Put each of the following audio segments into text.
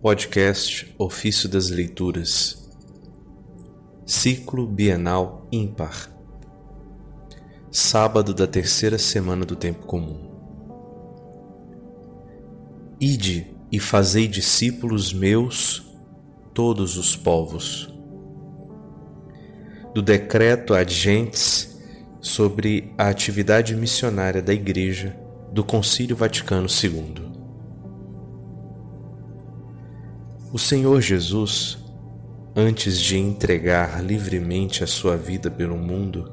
Podcast Ofício das Leituras Ciclo Bienal Ímpar Sábado da terceira semana do Tempo Comum Ide e fazei discípulos meus todos os povos. Do decreto ad gentes sobre a atividade missionária da Igreja do Concílio Vaticano II. O Senhor Jesus, antes de entregar livremente a sua vida pelo mundo,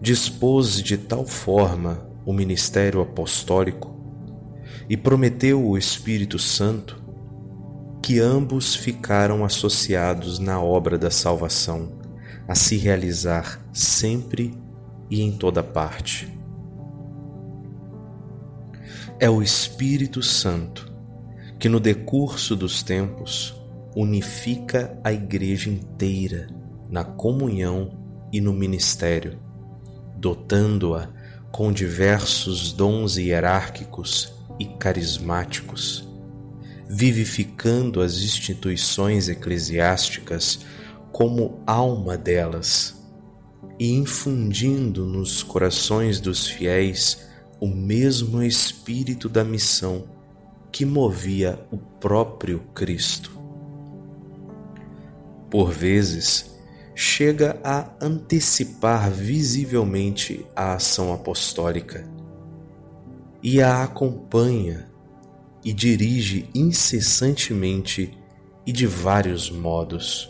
dispôs de tal forma o ministério apostólico e prometeu o Espírito Santo que ambos ficaram associados na obra da salvação, a se realizar sempre e em toda parte. É o Espírito Santo que, no decurso dos tempos, unifica a Igreja inteira na comunhão e no ministério, dotando-a com diversos dons hierárquicos e carismáticos, vivificando as instituições eclesiásticas como alma delas e infundindo nos corações dos fiéis o mesmo espírito da missão que movia o próprio Cristo. Por vezes, chega a antecipar visivelmente a ação apostólica e a acompanha e dirige incessantemente e de vários modos.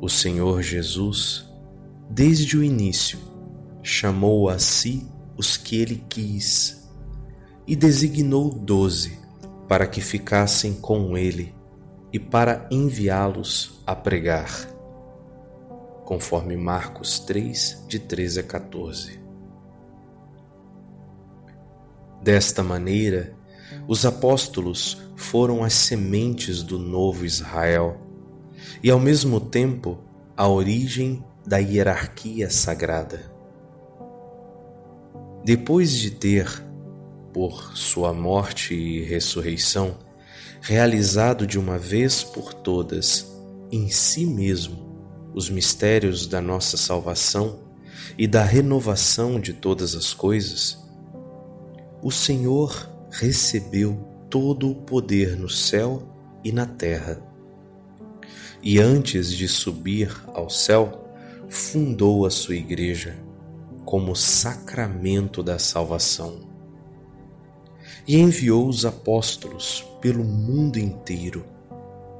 O Senhor Jesus, desde o início, chamou a si os que ele quis e designou doze para que ficassem com ele e para enviá-los a pregar, conforme Marcos 3, de 13 a 14. Desta maneira, os apóstolos foram as sementes do novo Israel e, ao mesmo tempo, a origem da hierarquia sagrada. Depois de ter, por sua morte e ressurreição, realizado de uma vez por todas em si mesmo os mistérios da nossa salvação e da renovação de todas as coisas, o Senhor recebeu todo o poder no céu e na terra e antes de subir ao céu, fundou a sua igreja como sacramento da salvação. E enviou os apóstolos pelo mundo inteiro,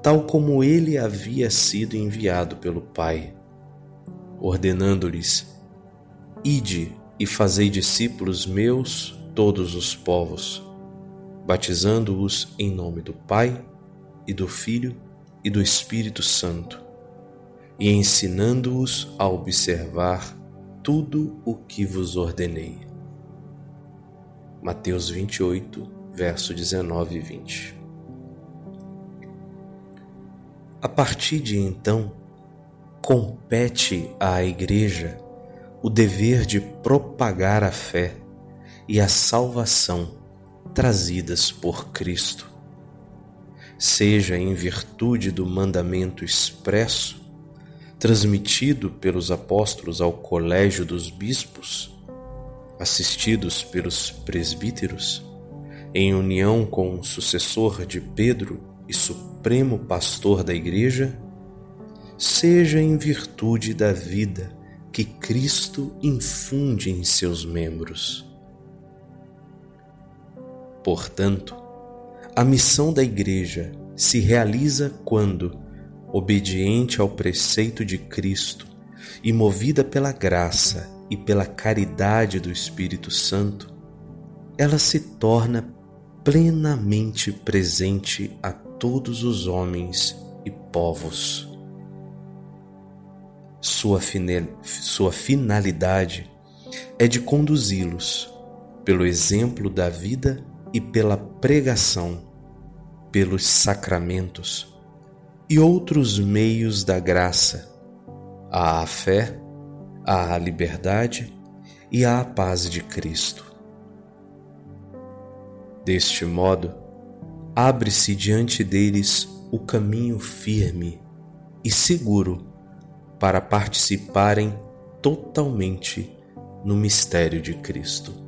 tal como ele havia sido enviado pelo Pai, ordenando-lhes: Ide e fazei discípulos meus todos os povos, batizando-os em nome do Pai e do Filho e do Espírito Santo, e ensinando-os a observar tudo o que vos ordenei. Mateus 28, verso 19 e 20. A partir de então, compete à Igreja o dever de propagar a fé e a salvação trazidas por Cristo seja em virtude do mandamento expresso transmitido pelos apóstolos ao colégio dos bispos, assistidos pelos presbíteros, em união com o sucessor de Pedro e supremo pastor da Igreja, seja em virtude da vida que Cristo infunde em seus membros. Portanto, a missão da Igreja se realiza quando, obediente ao preceito de Cristo e movida pela graça e pela caridade do Espírito Santo, ela se torna plenamente presente a todos os homens e povos. Sua, sua finalidade é de conduzi-los, pelo exemplo da vida e pela pregação, pelos sacramentos e outros meios da graça, à fé, à liberdade e à paz de Cristo. Deste modo, abre-se diante deles o caminho firme e seguro para participarem totalmente no mistério de Cristo.